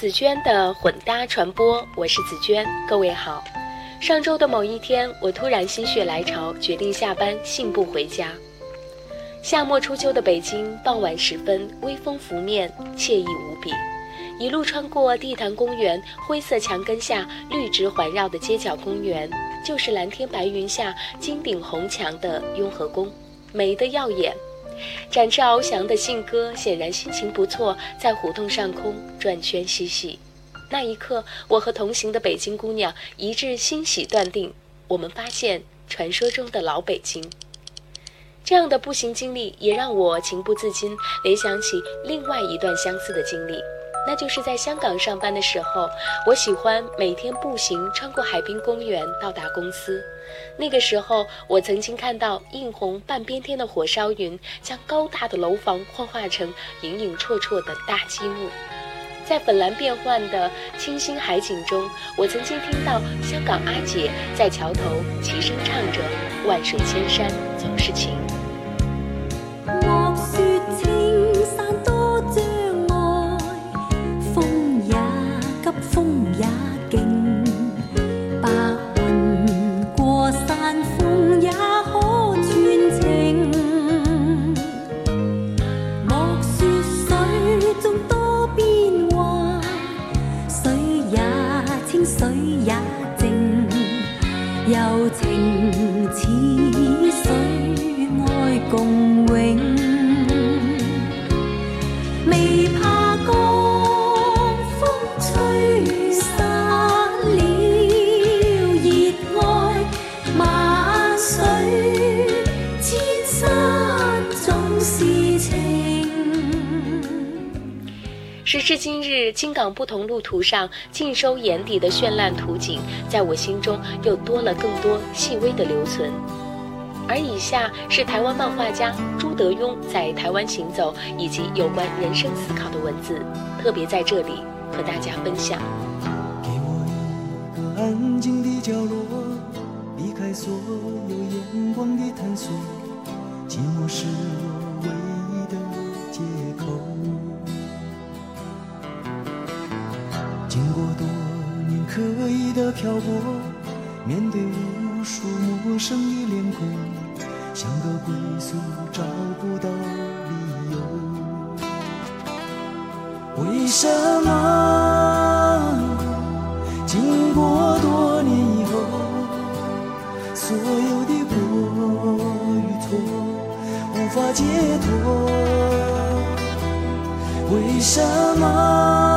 紫娟的混搭传播，我是紫娟，各位好。上周的某一天，我突然心血来潮，决定下班信步回家。夏末初秋的北京，傍晚时分，微风拂面，惬意无比。一路穿过地坛公园，灰色墙根下绿植环绕的街角公园，就是蓝天白云下金顶红墙的雍和宫，美得耀眼。展翅翱翔的信鸽显然心情不错，在胡同上空转圈嬉戏。那一刻，我和同行的北京姑娘一致欣喜，断定我们发现传说中的老北京。这样的步行经历也让我情不自禁联想起另外一段相似的经历。那就是在香港上班的时候，我喜欢每天步行穿过海滨公园到达公司。那个时候，我曾经看到映红半边天的火烧云，将高大的楼房幻化成影影绰绰的大积木。在粉蓝变幻的清新海景中，我曾经听到香港阿姐在桥头齐声唱着“万水千山总是情”。给风也劲。至今日，京港不同路途上尽收眼底的绚烂图景，在我心中又多了更多细微的留存。而以下是台湾漫画家朱德庸在台湾行走以及有关人生思考的文字，特别在这里和大家分享。给我一个安静的角落，离开所有眼光的探索，寂寞是的漂泊，面对无数陌生的脸孔，像个归宿找不到理由。为什么经过多年以后，所有的过与错无法解脱？为什么？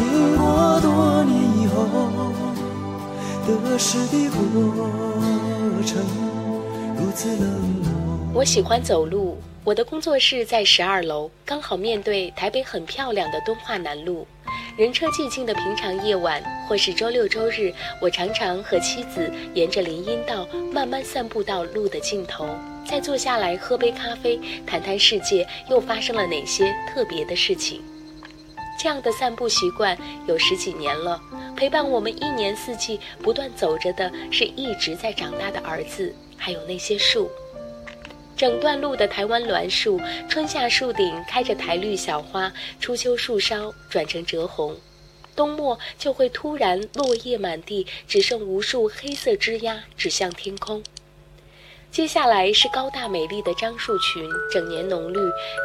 经过多年以后，得失的过程如此冷漠。我喜欢走路，我的工作室在十二楼，刚好面对台北很漂亮的敦化南路。人车寂静的平常夜晚，或是周六周日，我常常和妻子沿着林荫道慢慢散步到路的尽头，再坐下来喝杯咖啡，谈谈世界又发生了哪些特别的事情。这样的散步习惯有十几年了，陪伴我们一年四季不断走着的是一直在长大的儿子，还有那些树。整段路的台湾栾树，春夏树顶开着苔绿小花，初秋树梢转成赭红，冬末就会突然落叶满地，只剩无数黑色枝桠指向天空。接下来是高大美丽的樟树群，整年浓绿，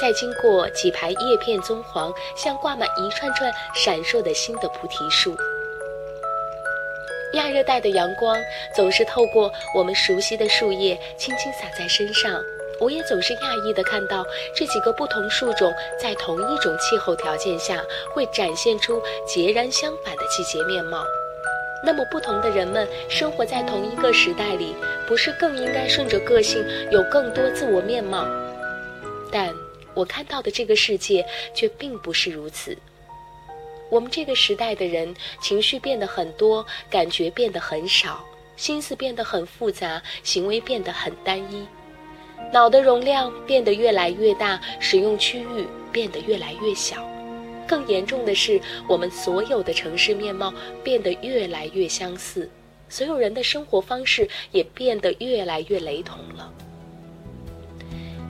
再经过几排叶片棕黄，像挂满一串串闪烁的新的菩提树。亚热带的阳光总是透过我们熟悉的树叶，轻轻洒在身上。我也总是讶异地看到这几个不同树种在同一种气候条件下，会展现出截然相反的季节面貌。那么，不同的人们生活在同一个时代里，不是更应该顺着个性有更多自我面貌？但我看到的这个世界却并不是如此。我们这个时代的人，情绪变得很多，感觉变得很少，心思变得很复杂，行为变得很单一，脑的容量变得越来越大，使用区域变得越来越小。更严重的是，我们所有的城市面貌变得越来越相似，所有人的生活方式也变得越来越雷同了。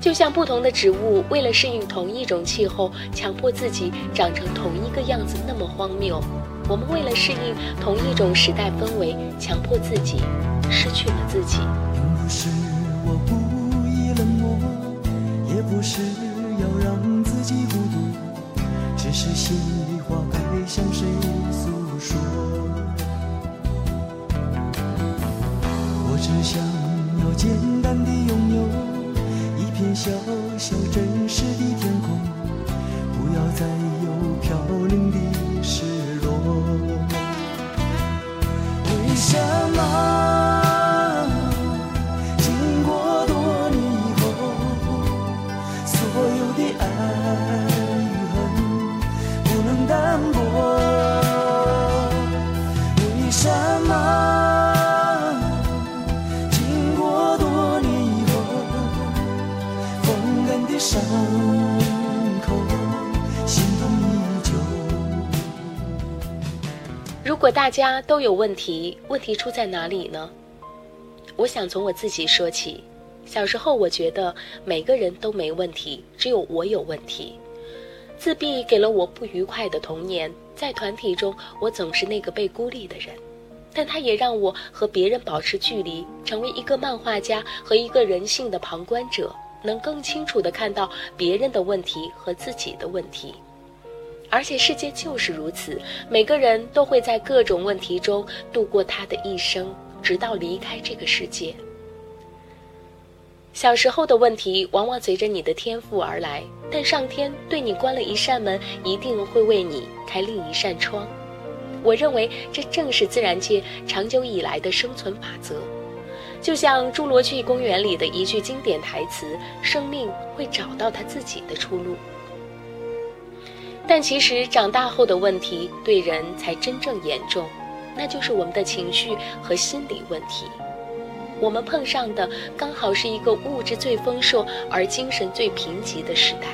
就像不同的植物为了适应同一种气候，强迫自己长成同一个样子那么荒谬，我们为了适应同一种时代氛围，强迫自己失去了自己。并不是我故意冷漠，也不是要让自己孤独，只是心里话该向谁诉说。我只想要简单的拥有一。片小小真实的天空，不要再有飘零的失落。为什么大家都有问题，问题出在哪里呢？我想从我自己说起。小时候，我觉得每个人都没问题，只有我有问题。自闭给了我不愉快的童年，在团体中，我总是那个被孤立的人，但它也让我和别人保持距离，成为一个漫画家和一个人性的旁观者。能更清楚地看到别人的问题和自己的问题，而且世界就是如此，每个人都会在各种问题中度过他的一生，直到离开这个世界。小时候的问题往往随着你的天赋而来，但上天对你关了一扇门，一定会为你开另一扇窗。我认为这正是自然界长久以来的生存法则。就像《侏罗纪公园》里的一句经典台词：“生命会找到它自己的出路。”但其实长大后的问题对人才真正严重，那就是我们的情绪和心理问题。我们碰上的刚好是一个物质最丰硕而精神最贫瘠的时代。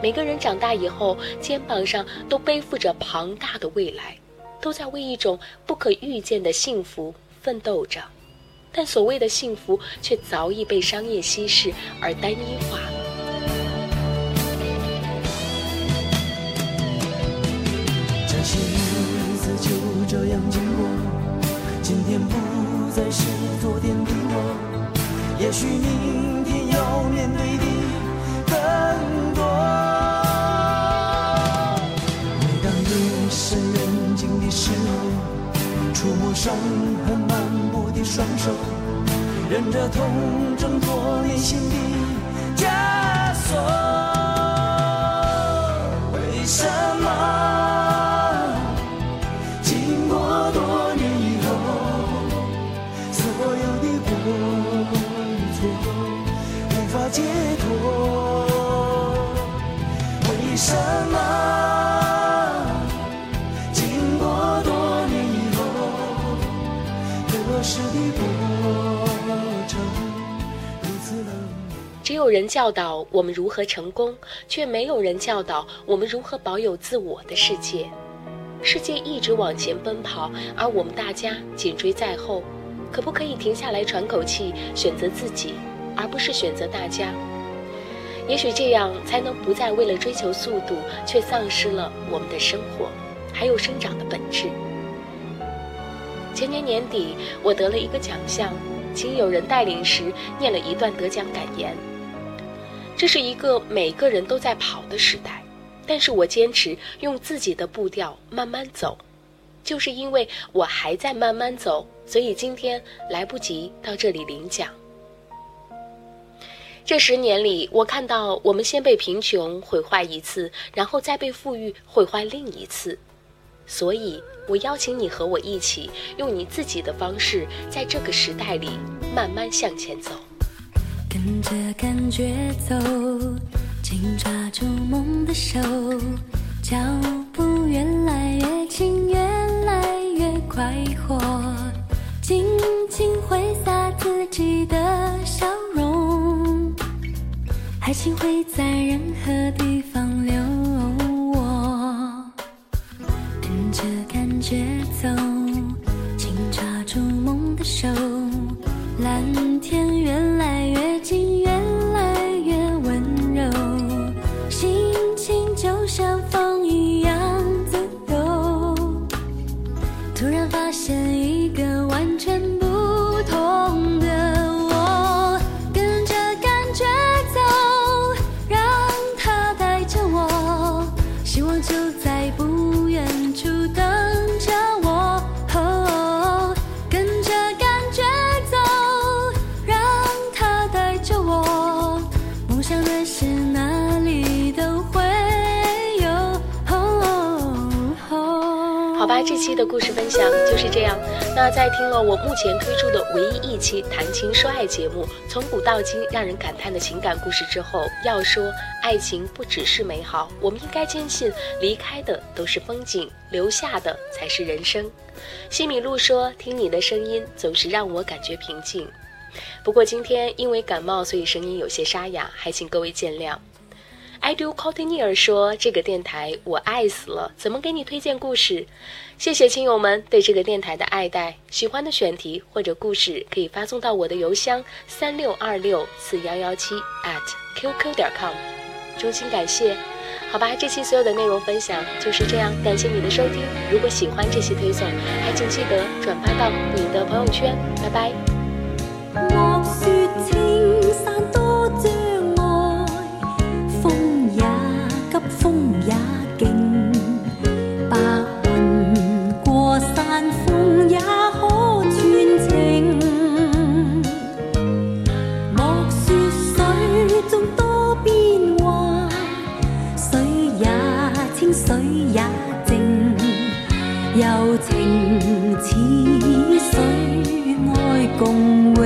每个人长大以后，肩膀上都背负着庞大的未来，都在为一种不可预见的幸福奋斗着。但所谓的幸福，却早已被商业稀释而单一化再是昨天的我，也许明天要面对的更多。每当夜深人静的时候，触摸伤痕满布的。双手，忍着痛挣脱内心的只有人教导我们如何成功，却没有人教导我们如何保有自我的世界。世界一直往前奔跑，而我们大家紧追在后。可不可以停下来喘口气，选择自己，而不是选择大家？也许这样才能不再为了追求速度，却丧失了我们的生活，还有生长的本质。前年年底，我得了一个奖项，请有人带领时念了一段得奖感言。这是一个每个人都在跑的时代，但是我坚持用自己的步调慢慢走，就是因为我还在慢慢走，所以今天来不及到这里领奖。这十年里，我看到我们先被贫穷毁坏一次，然后再被富裕毁坏另一次，所以我邀请你和我一起，用你自己的方式，在这个时代里慢慢向前走。跟着感觉走，紧抓住梦的手，脚步越来越轻，越来越快活，尽情挥洒自己的笑容，爱情会在任何地方留。我跟着感觉走，的故事分享就是这样。那在听了我目前推出的唯一一期谈情说爱节目，从古到今让人感叹的情感故事之后，要说爱情不只是美好，我们应该坚信离开的都是风景，留下的才是人生。西米露说：“听你的声音总是让我感觉平静。”不过今天因为感冒，所以声音有些沙哑，还请各位见谅。I do c o t i n e r 说：“这个电台我爱死了，怎么给你推荐故事？谢谢亲友们对这个电台的爱戴，喜欢的选题或者故事可以发送到我的邮箱三六二六四幺幺七 at qq 点 com，衷心感谢。好吧，这期所有的内容分享就是这样，感谢你的收听。如果喜欢这期推送，还请记得转发到你的朋友圈。拜拜。”急，风也劲，白云过山峰也可传情。莫说水中多变幻，水也清，水也静，柔情。似水，爱共永。